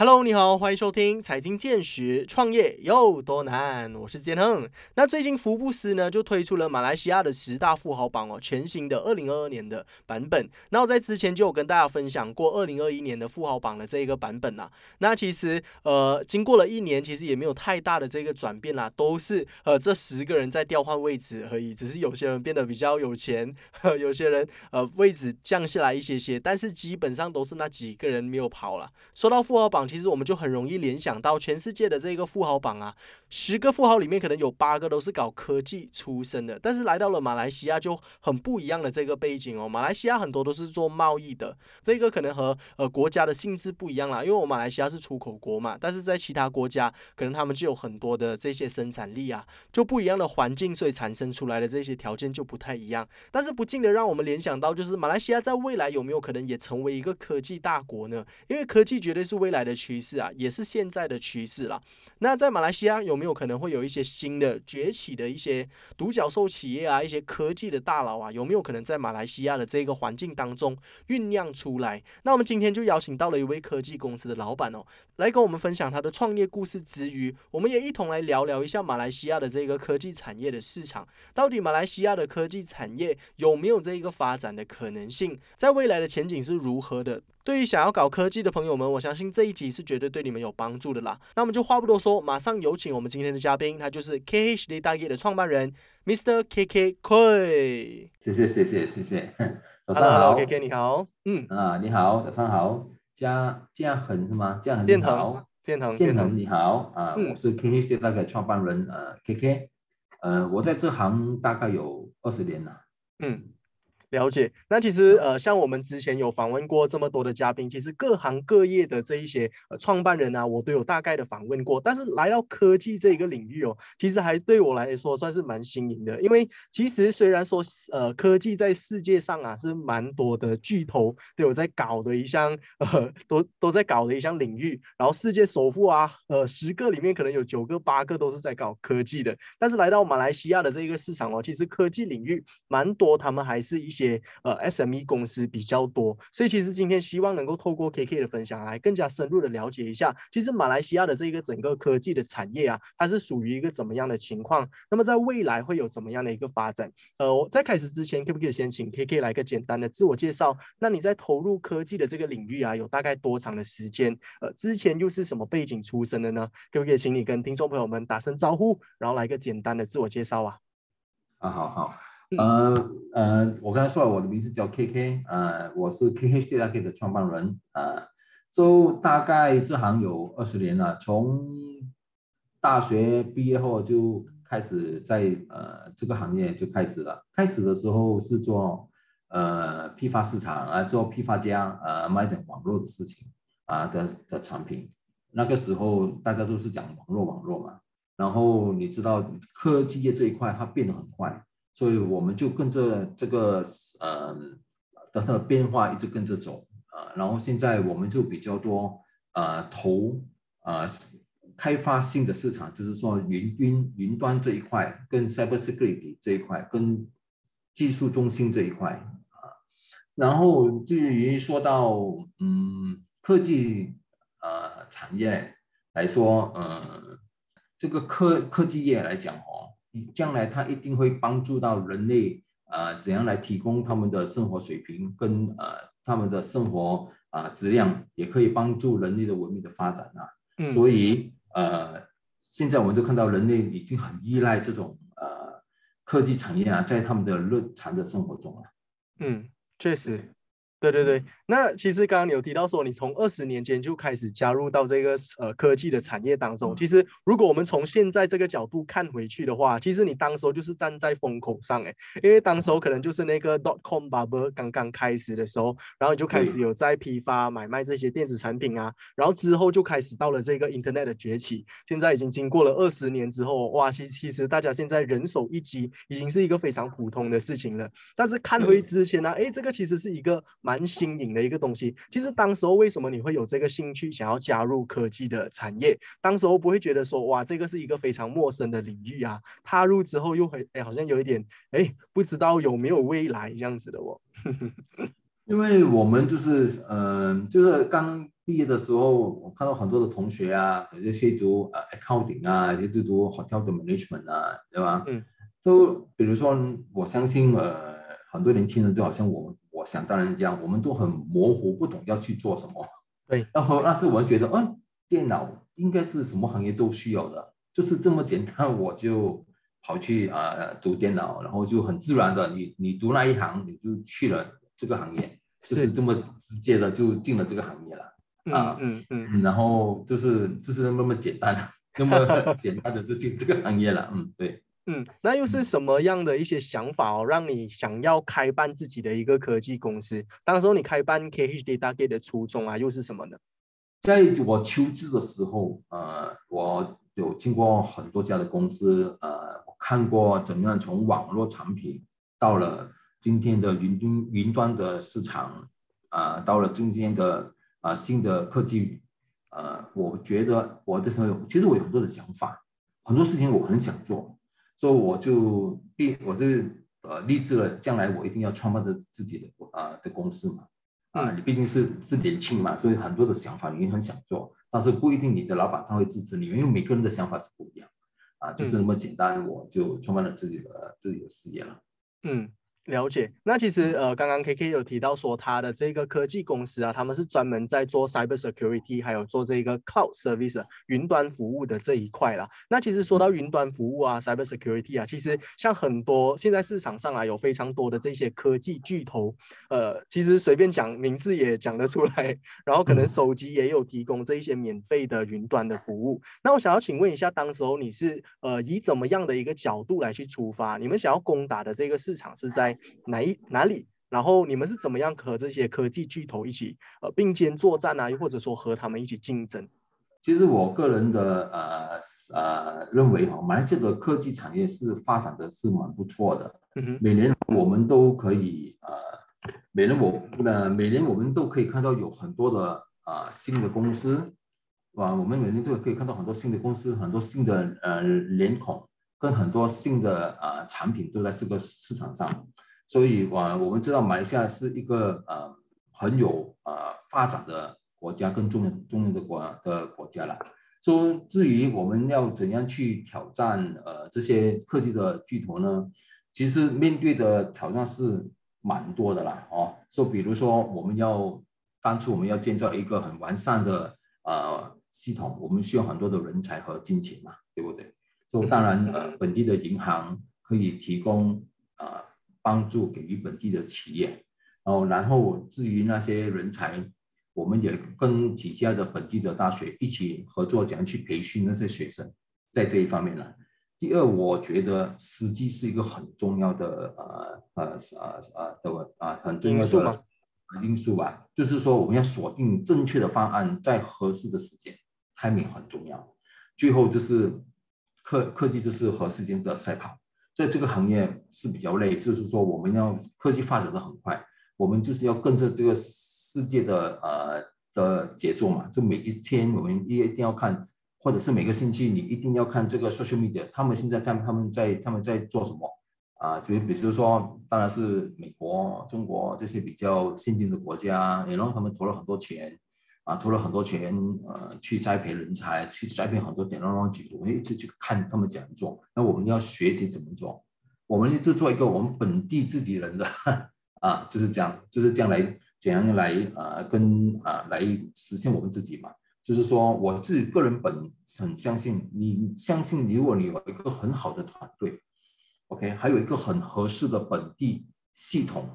Hello，你好，欢迎收听财经见识，创业有多难？我是建亨。那最近福布斯呢就推出了马来西亚的十大富豪榜哦，全新的二零二二年的版本。那我在之前就有跟大家分享过二零二一年的富豪榜的这一个版本啦。那其实呃，经过了一年，其实也没有太大的这个转变啦，都是呃这十个人在调换位置而已，只是有些人变得比较有钱，有些人呃位置降下来一些些，但是基本上都是那几个人没有跑了。说到富豪榜。其实我们就很容易联想到全世界的这个富豪榜啊，十个富豪里面可能有八个都是搞科技出身的，但是来到了马来西亚就很不一样的这个背景哦。马来西亚很多都是做贸易的，这个可能和呃国家的性质不一样啦，因为我马来西亚是出口国嘛，但是在其他国家可能他们就有很多的这些生产力啊，就不一样的环境，所以产生出来的这些条件就不太一样。但是不禁的让我们联想到，就是马来西亚在未来有没有可能也成为一个科技大国呢？因为科技绝对是未来的。趋势啊，也是现在的趋势了。那在马来西亚有没有可能会有一些新的崛起的一些独角兽企业啊，一些科技的大佬啊，有没有可能在马来西亚的这个环境当中酝酿出来？那我们今天就邀请到了一位科技公司的老板哦，来跟我们分享他的创业故事之余，我们也一同来聊聊一下马来西亚的这个科技产业的市场，到底马来西亚的科技产业有没有这一个发展的可能性，在未来的前景是如何的？对于想要搞科技的朋友们，我相信这一集是绝对对你们有帮助的啦。那我们就话不多说，马上有请我们今天的嘉宾，他就是 KHD 大业的创办人 Mr. KK Koi。谢谢谢谢谢谢。早上好，KK 你好。嗯啊，你好，早上好。嘉嘉恒是吗？嘉恒你好。建恒建恒你好啊，我是 KHD 大业创办人呃 KK。呃，我在这行大概有二十年了。嗯。了解，那其实呃，像我们之前有访问过这么多的嘉宾，其实各行各业的这一些呃创办人啊，我都有大概的访问过。但是来到科技这一个领域哦，其实还对我来说算是蛮新颖的。因为其实虽然说呃科技在世界上啊是蛮多的巨头都有在搞的一项呃都都在搞的一项领域，然后世界首富啊呃十个里面可能有九个八个都是在搞科技的。但是来到马来西亚的这一个市场哦，其实科技领域蛮多，他们还是一。些呃 SME 公司比较多，所以其实今天希望能够透过 KK 的分享来更加深入的了解一下，其实马来西亚的这个整个科技的产业啊，它是属于一个怎么样的情况？那么在未来会有怎么样的一个发展？呃，在开始之前，可不可以先请 KK 来个简单的自我介绍？那你在投入科技的这个领域啊，有大概多长的时间？呃，之前又是什么背景出身的呢？可不可以请你跟听众朋友们打声招呼，然后来个简单的自我介绍啊？啊，好好。呃呃，我刚才说了，我的名字叫 KK，呃，我是 KK d 的创办人，呃，就大概这行有二十年了，从大学毕业后就开始在呃这个行业就开始了。开始的时候是做呃批发市场啊，做批发家，呃卖点网络的事情啊的的产品。那个时候大家都是讲网络网络嘛，然后你知道科技业这一块它变得很快。所以我们就跟着这个呃的的变化一直跟着走啊，然后现在我们就比较多呃投呃开发新的市场，就是说云云云端这一块，跟 cyber security 这一块，跟技术中心这一块啊。然后至于说到嗯科技呃产业来说，呃这个科科技业来讲哦。将来它一定会帮助到人类，呃，怎样来提供他们的生活水平跟呃他们的生活啊质量，也可以帮助人类的文明的发展啊。嗯。所以呃，现在我们都看到人类已经很依赖这种呃科技产业啊，在他们的日常的生活中啊。嗯，确实。对对对，那其实刚刚你有提到说，你从二十年前就开始加入到这个呃科技的产业当中。其实如果我们从现在这个角度看回去的话，其实你当时候就是站在风口上哎，因为当时候可能就是那个 dot com bubble 刚刚开始的时候，然后你就开始有在批发买卖这些电子产品啊，然后之后就开始到了这个 internet 的崛起。现在已经经过了二十年之后，哇，其其实大家现在人手一机已经是一个非常普通的事情了。但是看回之前呢，哎，这个其实是一个。蛮新颖的一个东西。其实当时候为什么你会有这个兴趣，想要加入科技的产业？当时候不会觉得说，哇，这个是一个非常陌生的领域啊。踏入之后又会，哎，好像有一点，哎，不知道有没有未来这样子的哦。因为我们就是，嗯，就是刚毕业的时候，我看到很多的同学啊，有些去读呃 accounting 啊，有些去读 hotel 的 management 啊，对吧？嗯。就比如说，我相信呃，很多年轻人就好像我，我想当然这样，我们都很模糊，不懂要去做什么。对。然后那时我们觉得，嗯，电脑应该是什么行业都需要的，就是这么简单，我就跑去啊读电脑，然后就很自然的，你你读那一行，你就去了这个行业。是这么直接的就进了这个行业了啊，嗯嗯，然后就是就是那么简单，那么简单的就进这个行业了，嗯，对，嗯，那又是什么样的一些想法哦，让你想要开办自己的一个科技公司？当时候你开办 KHD 大概的初衷啊，又是什么呢？在我求职的时候，呃，我有经过很多家的公司，呃，我看过怎么样从网络产品到了。今天的云端云端的市场啊，到了今天的啊新的科技，呃，我觉得我的时候其实我有很多的想法，很多事情我很想做，所以我就立我就呃立志了，将来我一定要创办的自己的啊的公司嘛，啊，你毕竟是是年轻嘛，所以很多的想法你很想做，但是不一定你的老板他会支持你，因为每个人的想法是不一样，啊，就是那么简单，我就创办了自己的自己的事业了，嗯。了解，那其实呃，刚刚 K K 有提到说他的这个科技公司啊，他们是专门在做 cyber security，还有做这个 cloud service 云端服务的这一块啦。那其实说到云端服务啊，cyber security 啊，其实像很多现在市场上啊，有非常多的这些科技巨头，呃，其实随便讲名字也讲得出来，然后可能手机也有提供这一些免费的云端的服务。那我想要请问一下，当时候你是呃以怎么样的一个角度来去出发？你们想要攻打的这个市场是在？哪一哪里？然后你们是怎么样和这些科技巨头一起呃并肩作战啊？又或者说和他们一起竞争？其实我个人的呃呃认为哈，马来西亚的科技产业是发展的是蛮不错的。嗯，每年我们都可以呃，每年我呃每年我们都可以看到有很多的呃新的公司，啊，我们每年都可以看到很多新的公司，很多新的呃脸孔，跟很多新的呃产品都在这个市场上。所以，我我们知道马来西亚是一个呃很有呃发展的国家，更重要重要的国的国家了。说至于我们要怎样去挑战呃这些科技的巨头呢？其实面对的挑战是蛮多的啦，哦，就比如说我们要当初我们要建造一个很完善的呃系统，我们需要很多的人才和金钱嘛，对不对？就当然呃本地的银行可以提供啊。帮助给予本地的企业，然后然后至于那些人才，我们也跟几家的本地的大学一起合作，怎样去培训那些学生，在这一方面呢。第二，我觉得时机是一个很重要的呃呃呃呃的啊很重要的因素吧，就是说我们要锁定正确的方案，在合适的时间，timing 很重要。最后就是科科技就是和时间的赛跑。在这个行业是比较累，就是说我们要科技发展的很快，我们就是要跟着这个世界的呃的节奏嘛。就每一天我们一一定要看，或者是每个星期你一定要看这个 social media，他们现在在他们在他们在做什么啊？就比如说，当然是美国、中国这些比较先进的国家，也让他们投了很多钱。啊，投了很多钱，呃，去栽培人才，去栽培很多点亮光举，我们一直去看他们怎样做。那我们要学习怎么做，我们就做一个我们本地自己人的 啊，就是这样，就是这样来怎样来啊，跟啊来实现我们自己嘛。就是说，我自己个人本很相信，你相信，如果你有一个很好的团队，OK，还有一个很合适的本地系统，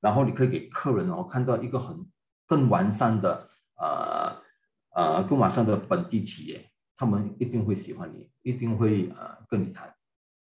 然后你可以给客人哦看到一个很更完善的。呃呃，跟马上的本地企业，他们一定会喜欢你，一定会呃跟你谈，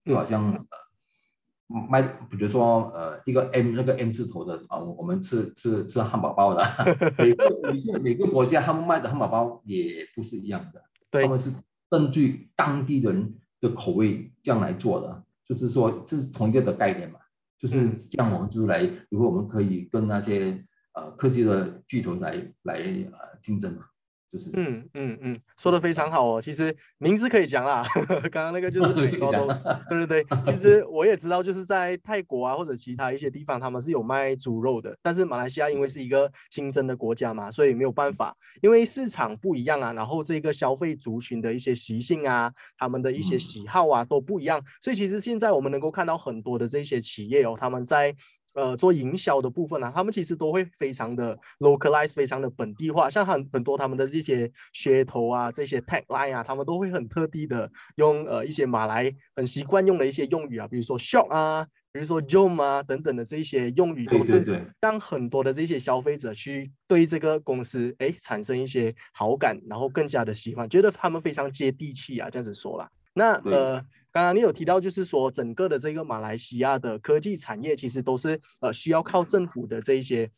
就好像呃卖，比如说呃一个 M 那个 M 字头的啊，我们吃吃吃汉堡包的，每个每个每个国家他们卖的汉堡包也不是一样的，他们是根据当地人的口味这样来做的，就是说这是同一个的概念嘛，就是这样我们就来，如果我们可以跟那些。呃，科技的巨头来来呃竞争嘛，就是嗯嗯嗯，说的非常好哦。其实名字可以讲啦，刚刚那个就是 这个讲 对对对。其实我也知道，就是在泰国啊或者其他一些地方，他们是有卖猪肉的。但是马来西亚因为是一个清真的国家嘛，所以没有办法，因为市场不一样啊，然后这个消费族群的一些习性啊，他们的一些喜好啊都不一样，所以其实现在我们能够看到很多的这些企业哦，他们在。呃，做营销的部分呢，他们其实都会非常的 localize，非常的本地化，像很很多他们的这些噱头啊，这些 tagline 啊，他们都会很特地的用呃一些马来很习惯用的一些用语啊，比如说 shock 啊，比如说 jom 啊等等的这些用语，都是让很多的这些消费者去对这个公司哎产生一些好感，然后更加的喜欢，觉得他们非常接地气啊，这样子说啦。那呃。刚刚你有提到，就是说整个的这个马来西亚的科技产业，其实都是呃需要靠政府的这一些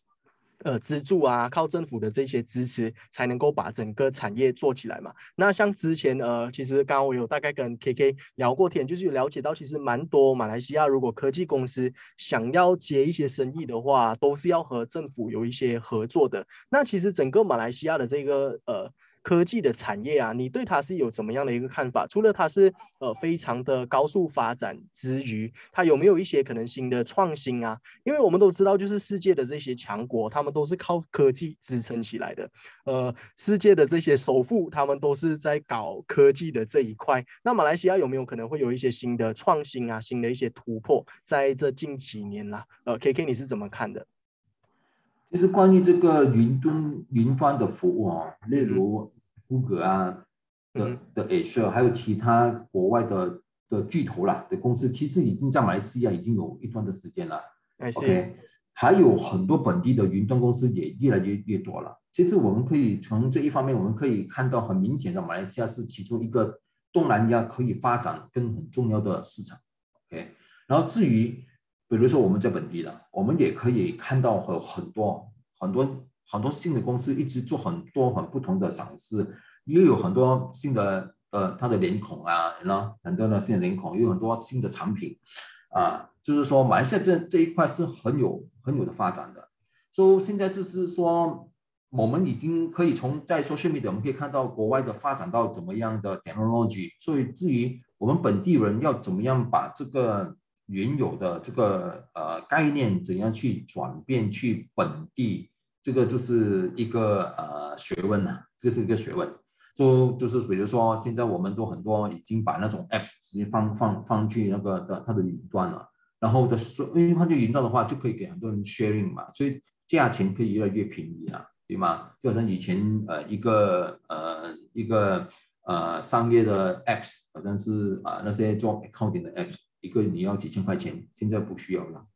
呃资助啊，靠政府的这些支持，才能够把整个产业做起来嘛。那像之前呃，其实刚刚我有大概跟 KK 聊过天，就是有了解到，其实蛮多马来西亚如果科技公司想要接一些生意的话，都是要和政府有一些合作的。那其实整个马来西亚的这个呃。科技的产业啊，你对它是有怎么样的一个看法？除了它是呃非常的高速发展之余，它有没有一些可能新的创新啊？因为我们都知道，就是世界的这些强国，他们都是靠科技支撑起来的。呃，世界的这些首富，他们都是在搞科技的这一块。那马来西亚有没有可能会有一些新的创新啊？新的一些突破，在这近几年啦？呃，K K 你是怎么看的？其实关于这个云端云端的服务啊，例如谷歌啊的的 Azure，还有其他国外的的巨头啦的公司，其实已经在马来西亚已经有一段的时间了。OK，还有很多本地的云端公司也越来越越多了。其实我们可以从这一方面，我们可以看到很明显的，马来西亚是其中一个东南亚可以发展跟很重要的市场。OK，然后至于。比如说我们在本地的，我们也可以看到很很多很多很多新的公司一直做很多很不同的尝试，又有很多新的呃它的脸孔啊，然后很多的新的脸孔，又有很多新的产品啊，就是说马来西亚这这一块是很有很有的发展的。所以现在就是说，我们已经可以从在 social media 我们可以看到国外的发展到怎么样的 technology，所以至于我们本地人要怎么样把这个。原有的这个呃概念怎样去转变去本地，这个就是一个呃学问呐，这个是一个学问。就就是比如说现在我们都很多已经把那种 app 直接放放放去那个的它的云端了，然后的说因为放去云端的话就可以给很多人 sharing 嘛，所以价钱可以越来越便宜了，对吗？就好像以前呃一个呃一个呃商业的 apps，好像是啊那些做 accounting 的 apps。一个你要几千块钱，现在不需要了。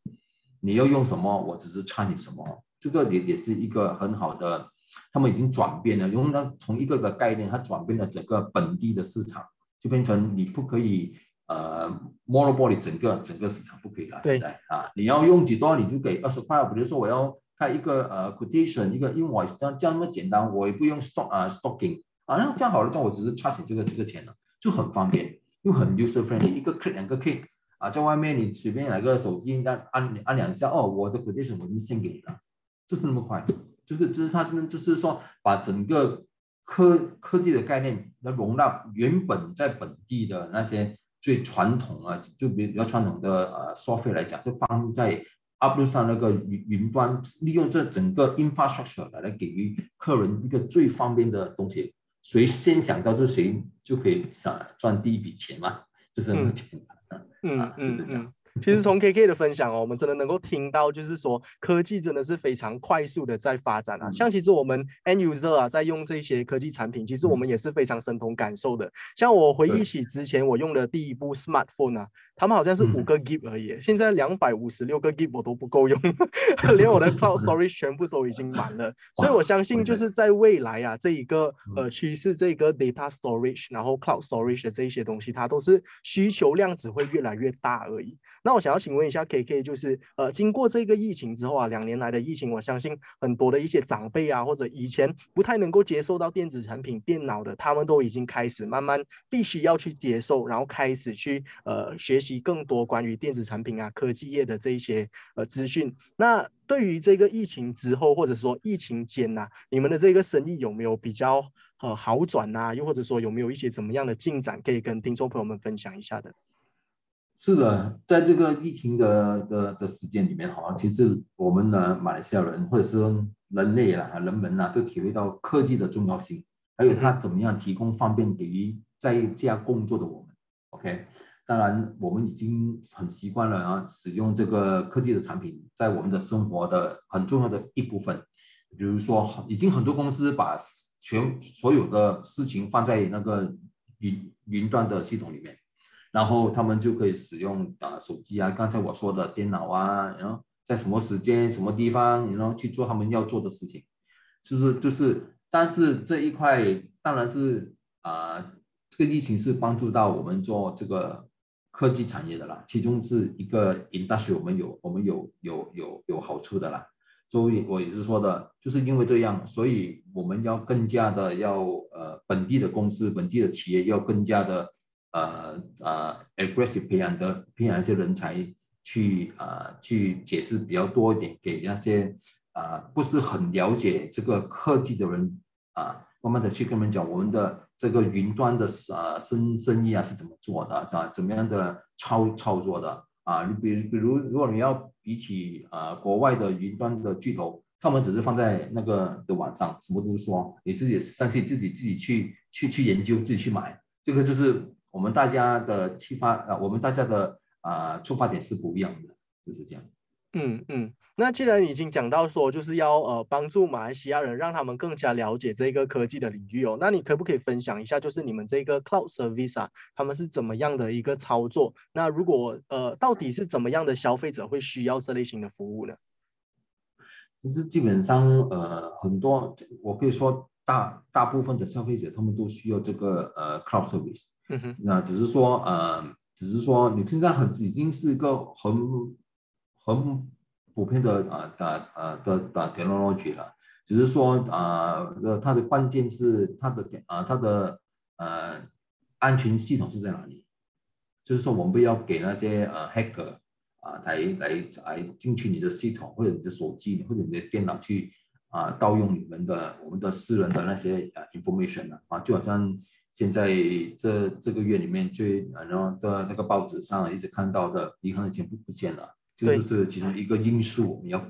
你要用什么，我只是差你什么。这个也也是一个很好的，他们已经转变了，用了从一个个概念，它转变了整个本地的市场，就变成你不可以呃 monopoly 整个整个市场不可以了。现在啊，你要用几多你就给二十块。比如说我要开一个呃 quotation 一个 invoice，这样这样那么简单，我也不用 stock 啊 stocking 啊，那这样好了，这样我只是差你这个这个钱了，就很方便，又很 user friendly，一个 click 两个 click。啊，在外面你随便哪个手机按按按两下，哦，我的 quotation 我已经先给你了，就是那么快，就是就是他这边就是说把整个科科技的概念来容纳原本在本地的那些最传统啊，就比比较传统的呃 software 来讲，就放在 upload 上那个云云端，利用这整个 infrastructure 来来给予客人一个最方便的东西，谁先想到就谁就可以想赚第一笔钱嘛，就是那么简单。嗯嗯嗯。其实从 K K 的分享哦，我们真的能够听到，就是说科技真的是非常快速的在发展啊。像其实我们 N user 啊，在用这些科技产品，其实我们也是非常深同感受的。像我回忆起之前我用的第一部 smartphone 啊，他们好像是五个 G 而已，现在两百五十六个 G 我都不够用，连我的 cloud storage 全部都已经满了。所以我相信就是在未来啊，这一个呃趋势，这个 data storage，然后 cloud storage 的这一些东西，它都是需求量只会越来越大而已。那我想要请问一下 K K，就是呃，经过这个疫情之后啊，两年来的疫情，我相信很多的一些长辈啊，或者以前不太能够接受到电子产品、电脑的，他们都已经开始慢慢必须要去接受，然后开始去呃学习更多关于电子产品啊、科技业的这一些呃资讯。那对于这个疫情之后，或者说疫情间呐，你们的这个生意有没有比较呃好转呐？又或者说有没有一些怎么样的进展可以跟听众朋友们分享一下的？是的，在这个疫情的的的时间里面，哈，其实我们呢，马来西亚人或者是人类啦、人们呐，都体会到科技的重要性，还有它怎么样提供方便给予在家工作的我们。OK，当然我们已经很习惯了啊，使用这个科技的产品，在我们的生活的很重要的一部分。比如说，已经很多公司把全所有的事情放在那个云云端的系统里面。然后他们就可以使用啊手机啊，刚才我说的电脑啊，然后在什么时间、什么地方，然后去做他们要做的事情，就是就是，但是这一块当然是啊，这个疫情是帮助到我们做这个科技产业的啦，其中是一个 industry 我们有我们有有有有好处的啦，所以我也是说的，就是因为这样，所以我们要更加的要呃本地的公司、本地的企业要更加的。呃呃，aggressive 培养的培养一些人才去啊去解释比较多一点给那些啊不是很了解这个科技的人啊，慢慢的去跟他们讲我们的这个云端的啊生生意啊是怎么做的啊怎么样的操操作的啊你比如比如如果你要比起啊国外的云端的巨头，他们只是放在那个的网上什么都说，你自己上去自己自己去去去研究自己去买，这个就是。我们大家的出发啊，我们大家的啊出发点是不一样的，就是这样。嗯嗯，那既然已经讲到说就是要呃帮助马来西亚人，让他们更加了解这个科技的领域哦，那你可不可以分享一下，就是你们这个 Cloud Service 啊，他们是怎么样的一个操作？那如果呃到底是怎么样的消费者会需要这类型的服务呢？其实基本上呃很多，我可以说大大部分的消费者他们都需要这个呃 Cloud Service。嗯哼，那只是说，呃，只是说，你现在很已经是一个很很普遍的啊的呃的的 technology 了。只是说，啊，的它的关键是它的啊它的呃安全系统是在哪里？就是说，我们不要给那些呃 hacker 啊来来来进去你的系统或者你的手机或者你的电脑去啊盗用你们的我们的私人的那些呃 information 啊啊，就好像。现在这这个月里面最然后的那个报纸上一直看到的银行的钱不不见了，这就是其中一个因素，我们要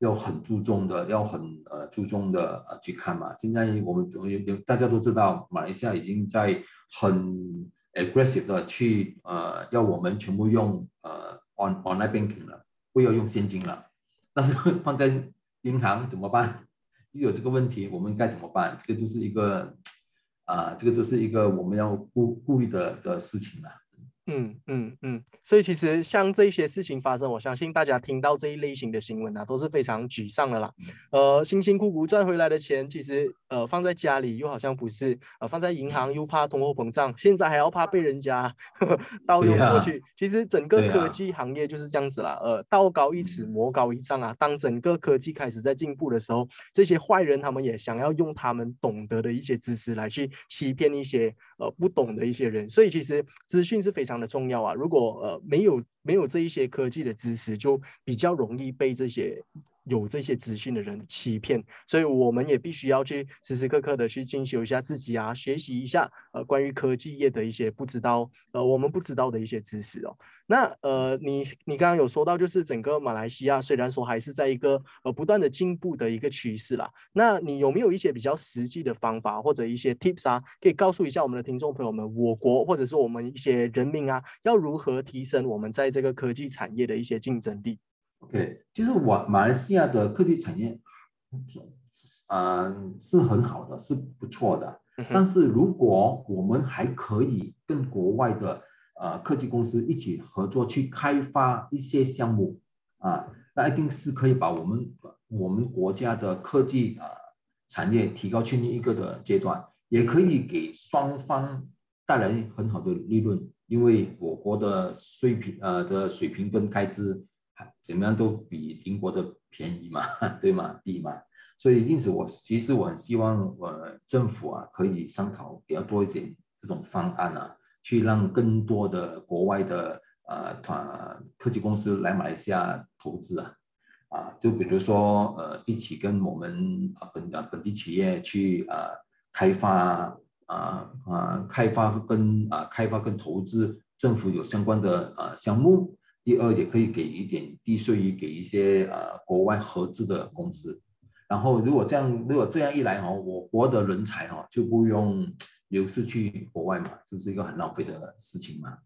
要很注重的，要很呃注重的呃去看嘛。现在我们大家都知道，马来西亚已经在很 aggressive 的去呃要我们全部用呃 on online banking 了，不要用现金了。但是 放在银行怎么办？又有这个问题，我们该怎么办？这个就是一个。啊，这个就是一个我们要顾顾虑的的事情了。嗯嗯嗯，所以其实像这些事情发生，我相信大家听到这一类型的新闻啊，都是非常沮丧的啦。呃，辛辛苦苦赚回来的钱，其实呃放在家里又好像不是，呃放在银行又怕通货膨胀，现在还要怕被人家 盗用过去。其实整个科技行业就是这样子啦。呃，道高一尺，魔高一丈啊。当整个科技开始在进步的时候，这些坏人他们也想要用他们懂得的一些知识来去欺骗一些呃不懂的一些人。所以其实资讯是非常。非常的重要啊！如果呃没有没有这一些科技的知识，就比较容易被这些。有这些资讯的人欺骗，所以我们也必须要去时时刻刻的去进修一下自己啊，学习一下呃关于科技业的一些不知道呃我们不知道的一些知识哦。那呃你你刚刚有说到，就是整个马来西亚虽然说还是在一个呃不断的进步的一个趋势啦，那你有没有一些比较实际的方法或者一些 tips 啊，可以告诉一下我们的听众朋友们，我国或者是我们一些人民啊，要如何提升我们在这个科技产业的一些竞争力？OK，其实我马来西亚的科技产业，嗯是很好的，是不错的。但是如果我们还可以跟国外的呃科技公司一起合作去开发一些项目啊，那一定是可以把我们我们国家的科技啊产业提高去另一个的阶段，也可以给双方带来很好的利润，因为我国的水平呃的水平跟开支。怎么样都比邻国的便宜嘛，对吗？低嘛，所以因此我其实我很希望，呃，政府啊可以商讨比较多一点这种方案啊，去让更多的国外的呃团科技公司来马来西亚投资啊，啊，就比如说呃一起跟我们啊本啊本地企业去啊开发啊啊开发跟啊开发跟投资政府有相关的啊项目。第二，也可以给一点低税率给一些呃国外合资的公司。然后如果这样，如果这样一来哈，我国的人才哈就不用。流失去国外嘛，就是一个很浪费的事情嘛。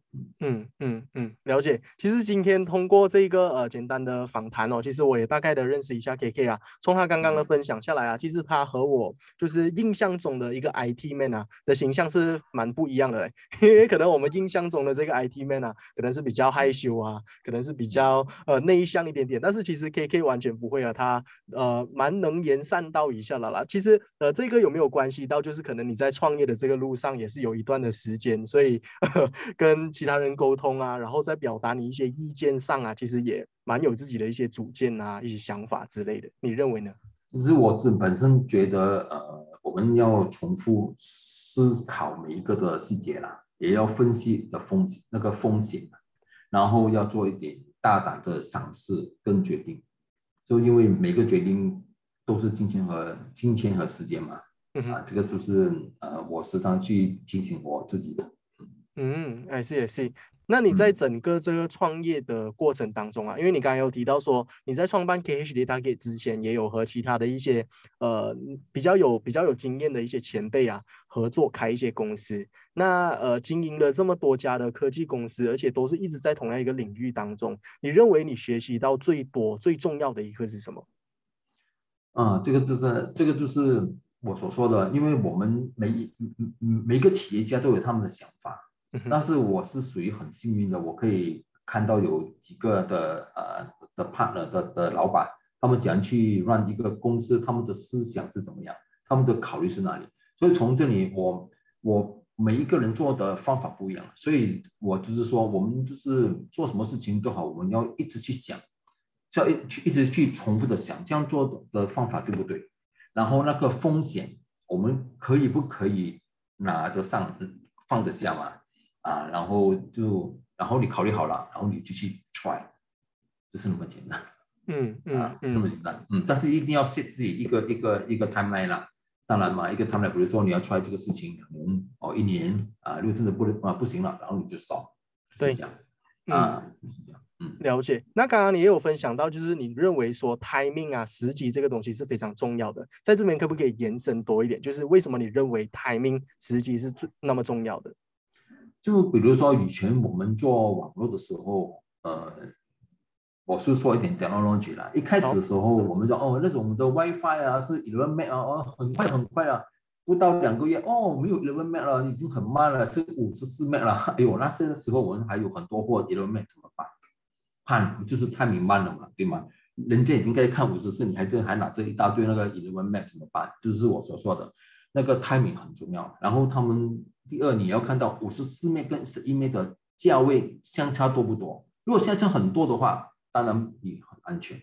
嗯嗯嗯，了解。其实今天通过这个呃简单的访谈哦，其实我也大概的认识一下 K K 啊。从他刚刚的分享下来啊，其实他和我就是印象中的一个 I T man 啊的形象是蛮不一样的。因为可能我们印象中的这个 I T man 啊，可能是比较害羞啊，可能是比较呃内向一点点。但是其实 K K 完全不会啊，他呃蛮能言善道一下的啦。其实呃这个有没有关系到就是可能你在创业的这个。路上也是有一段的时间，所以 跟其他人沟通啊，然后在表达你一些意见上啊，其实也蛮有自己的一些主见啊，一些想法之类的。你认为呢？其实我自本身觉得，呃，我们要重复思考每一个的细节啦，也要分析的风险那个风险，然后要做一点大胆的尝试跟决定。就因为每个决定都是金钱和金钱和时间嘛。啊，这个就是呃，我时常去提醒我自己的。嗯，也是也是。那你在整个这个创业的过程当中啊，因为你刚刚有提到说你在创办 KH Data 之前，也有和其他的一些呃比较有比较有经验的一些前辈啊合作开一些公司。那呃经营了这么多家的科技公司，而且都是一直在同样一个领域当中，你认为你学习到最多最重要的一个是什么？啊，这个就是这个就是。我所说的，因为我们每一每个企业家都有他们的想法，但是我是属于很幸运的，我可以看到有几个的呃的 partner 的的老板，他们怎样去让一个公司，他们的思想是怎么样，他们的考虑是哪里，所以从这里我我每一个人做的方法不一样，所以我就是说，我们就是做什么事情都好，我们要一直去想，要一去一直去重复的想，这样做的方法对不对？然后那个风险，我们可以不可以拿得上、放得下嘛？啊，然后就，然后你考虑好了，然后你就去 try，就是那么简单。嗯嗯啊，那么简单。嗯，但是一定要 set 自己一个一个一个 timeline 啦。当然嘛，一个 timeline，比如说你要 try 这个事情，可能哦一年啊，如果真的不能啊不行了，然后你就 stop。对，这样啊，是这样。嗯，了解。那刚刚你也有分享到，就是你认为说 timing 啊，时机这个东西是非常重要的。在这边可不可以延伸多一点？就是为什么你认为 timing 时机是最那么重要的？就比如说以前我们做网络的时候，呃，我是说一点 technology 啦。一开始的时候，我们说哦，那种的 WiFi 啊是 eleven m 啊，哦，很快很快啊，不到两个月哦，没有 eleven m 了，已经很慢了，是五十四 m 了。哎呦，那些时候我们还有很多货 eleven m 怎么办？看就是太明慢了嘛，对吗？人家已经该看五十四，你还这还拿这一大堆那个 eleven map 怎么办？就是我所说的那个 timing 很重要。然后他们第二你要看到五十四面跟十一面的价位相差多不多？如果相差很多的话，当然你很安全。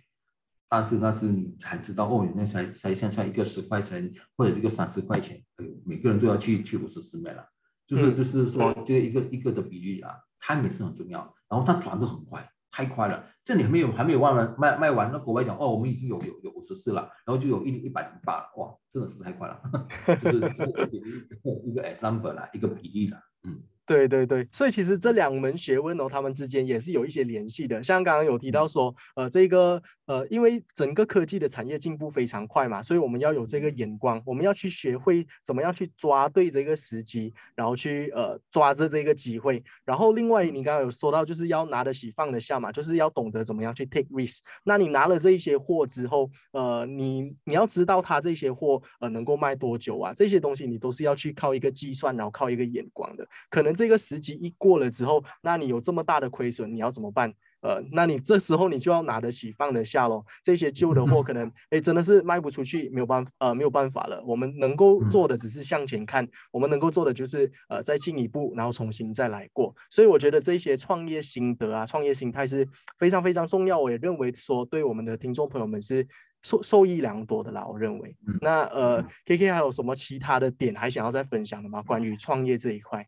但是那是你才知道哦，那才才相差一个十块钱或者一个三十块钱，哎呦，每个人都要去去五十四面了。就是就是说这个一个一个的比例啊，timing 是很重要。然后它转的很快。太快了，这里还没有还没有卖完卖卖完，那国外讲哦，我们已经有有有五十四了，然后就有一一百零八，哇，真的是太快了，就是这个一个一个 example 啦，一个比例啦，嗯。对对对，所以其实这两门学问哦，他们之间也是有一些联系的。像刚刚有提到说，呃，这个呃，因为整个科技的产业进步非常快嘛，所以我们要有这个眼光，我们要去学会怎么样去抓对这个时机，然后去呃抓着这个机会。然后另外你刚刚有说到，就是要拿得起放得下嘛，就是要懂得怎么样去 take risk。那你拿了这一些货之后，呃，你你要知道它这些货呃能够卖多久啊，这些东西你都是要去靠一个计算，然后靠一个眼光的，可能。这个时机一过了之后，那你有这么大的亏损，你要怎么办？呃，那你这时候你就要拿得起放得下喽。这些旧的货可能哎真的是卖不出去，没有办法呃没有办法了。我们能够做的只是向前看，我们能够做的就是呃再进一步，然后重新再来过。所以我觉得这些创业心得啊，创业心态是非常非常重要。我也认为说对我们的听众朋友们是受受益良多的啦。我认为，那呃 K K 还有什么其他的点还想要再分享的吗？关于创业这一块？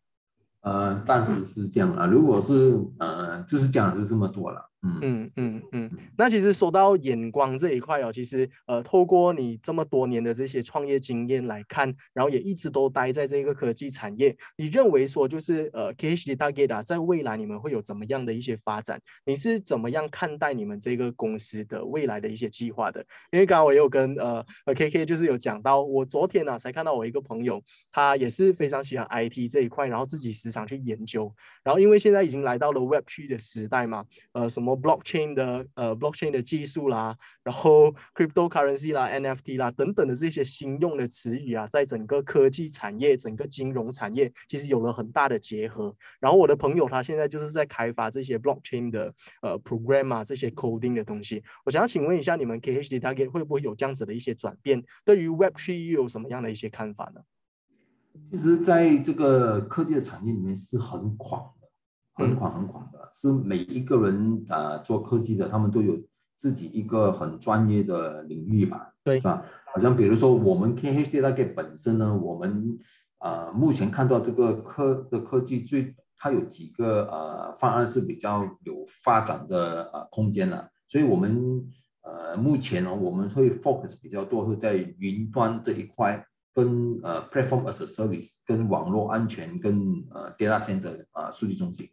呃，暂时是这样啊。如果是呃，就是讲的是这么多了。嗯嗯嗯，那其实说到眼光这一块哦，其实呃，透过你这么多年的这些创业经验来看，然后也一直都待在这个科技产业，你认为说就是呃，KHD Target 啊，在未来你们会有怎么样的一些发展？你是怎么样看待你们这个公司的未来的一些计划的？因为刚刚我也有跟呃呃 KK 就是有讲到，我昨天呢才看到我一个朋友，他也是非常喜欢 IT 这一块，然后自己时常去研究，然后因为现在已经来到了 Web 3的时代嘛，呃，什么 blockchain 的呃 blockchain 的技术啦，然后 cryptocurrency 啦，NFT 啦等等的这些新用的词语啊，在整个科技产业、整个金融产业，其实有了很大的结合。然后我的朋友他现在就是在开发这些 blockchain 的呃 program 啊，这些 coding 的东西。我想要请问一下，你们 KHD Target 会不会有这样子的一些转变？对于 Web3 又有什么样的一些看法呢？其实，在这个科技的产业里面是很广。很广很广的，是每一个人啊做科技的，他们都有自己一个很专业的领域吧，对，是吧？好像比如说我们 KHD 那个本身呢，我们啊目前看到这个科的科技最，它有几个呃方案是比较有发展的呃空间了，所以我们呃目前呢，我们会 focus 比较多是在云端这一块，跟呃 platform as a service，跟网络安全，跟呃 data center 啊数据中心。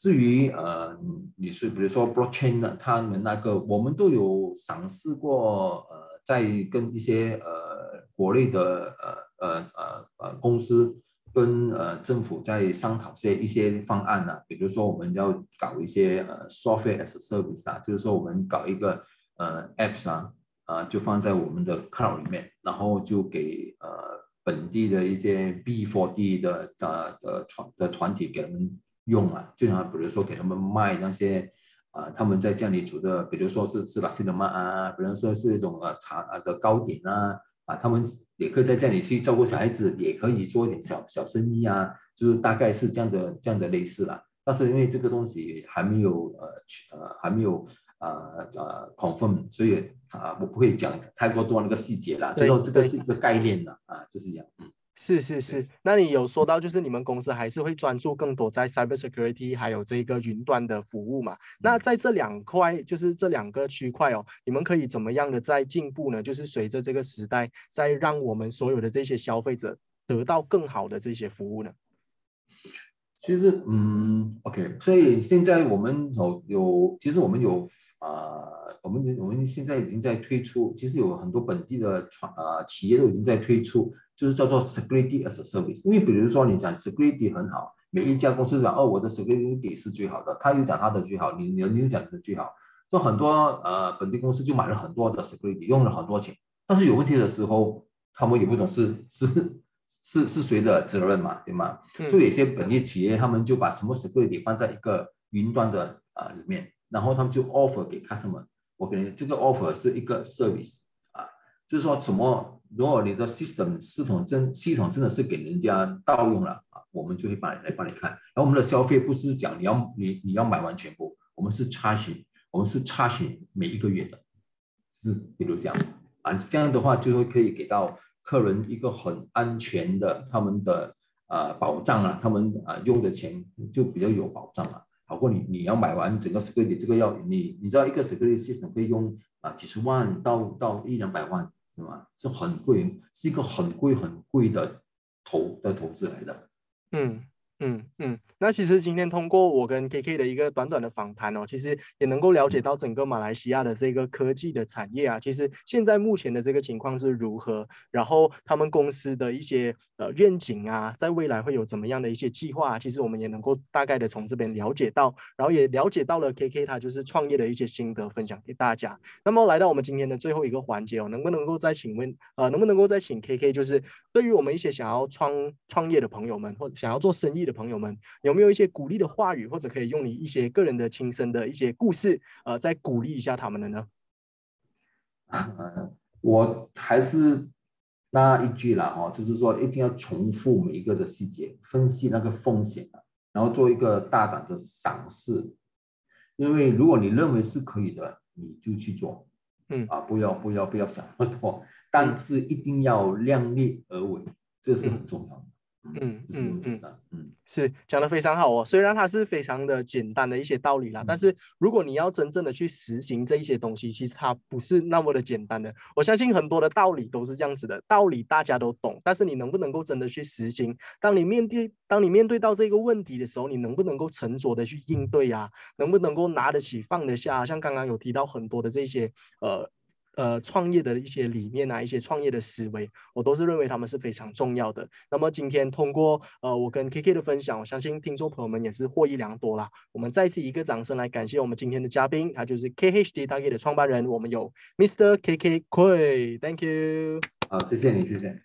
至于呃，你是比如说 blockchain 的，他们那个我们都有尝试过，呃，在跟一些呃国内的呃呃呃呃公司跟呃政府在商讨些一些方案呢，比如说我们要搞一些呃 software as service 啊，就是说我们搞一个呃 apps 啊，啊就放在我们的 cloud 里面，然后就给呃本地的一些 B4D 的呃的团的团体给他们。用啊，就像比如说给他们卖那些，啊，他们在家里煮的，比如说是吃拉西德玛啊，比如说是一种呃茶啊的糕点啊，啊，他们也可以在家里去照顾小孩子，也可以做一点小小生意啊，就是大概是这样的这样的类似了。但是因为这个东西还没有呃呃还没有呃呃 confirm，所以啊我不会讲太过多那个细节了，就说这个是一个概念了啊，就是这样，嗯。是是是，那你有说到，就是你们公司还是会专注更多在 cyber security，还有这个云端的服务嘛？那在这两块，就是这两个区块哦，你们可以怎么样的在进步呢？就是随着这个时代，在让我们所有的这些消费者得到更好的这些服务呢？其实，嗯，OK，所以现在我们有有，其实我们有啊，我们我们现在已经在推出，其实有很多本地的创啊企业都已经在推出。就是叫做 security as a service，因为比如说你讲 security 很好，每一家公司讲哦我的 security 是最好的，他又讲他的最好，你你你讲你的最好，就很多呃本地公司就买了很多的 security，用了很多钱，但是有问题的时候，他们也不懂是是是是谁的责任嘛，对吗？所以有些本地企业他们就把什么 security 放在一个云端的啊里面，然后他们就 offer 给 customer，我给你这个 offer 是一个 service 啊，就是说什么。如果你的 system 系统真系统真的是给人家盗用了啊，我们就会帮来帮你看。然后我们的消费不是讲你要你你要买完全部，我们是查询我们是查询每一个月的，是比如这样啊，这样的话就会可以给到客人一个很安全的他们的呃保障啊，他们啊用的钱就比较有保障了。好过你你要买完整个 security 这个要你你知道一个 security system 可以用啊几十万到到一两百万。是吧？是很贵，是一个很贵很贵的投的投资来的。嗯嗯嗯。那其实今天通过我跟 KK 的一个短短的访谈哦，其实也能够了解到整个马来西亚的这个科技的产业啊，其实现在目前的这个情况是如何，然后他们公司的一些呃愿景啊，在未来会有怎么样的一些计划，其实我们也能够大概的从这边了解到，然后也了解到了 KK 他就是创业的一些心得分享给大家。那么来到我们今天的最后一个环节哦，能不能够再请问呃，能不能够再请 KK，就是对于我们一些想要创创业的朋友们，或者想要做生意的朋友们，有没有一些鼓励的话语，或者可以用你一些个人的亲身的一些故事，呃，再鼓励一下他们的呢？我还是那一句了哈，就是说一定要重复每一个的细节，分析那个风险然后做一个大胆的尝试。因为如果你认为是可以的，你就去做，嗯啊，不要不要不要想那么多，但是一定要量力而为，这是很重要的。嗯嗯嗯嗯。是讲的非常好哦，虽然它是非常的简单的一些道理啦，但是如果你要真正的去实行这一些东西，其实它不是那么的简单的。我相信很多的道理都是这样子的，道理大家都懂，但是你能不能够真的去实行？当你面对当你面对到这个问题的时候，你能不能够沉着的去应对呀？能不能够拿得起放得下？像刚刚有提到很多的这些呃。呃，创业的一些理念啊，一些创业的思维，我都是认为他们是非常重要的。那么今天通过呃我跟 K K 的分享，我相信听众朋友们也是获益良多啦。我们再次一个掌声来感谢我们今天的嘉宾，他就是 K H D 大 K 的创办人，我们有 Mr K K KUI。thank you。好，谢谢你，谢谢。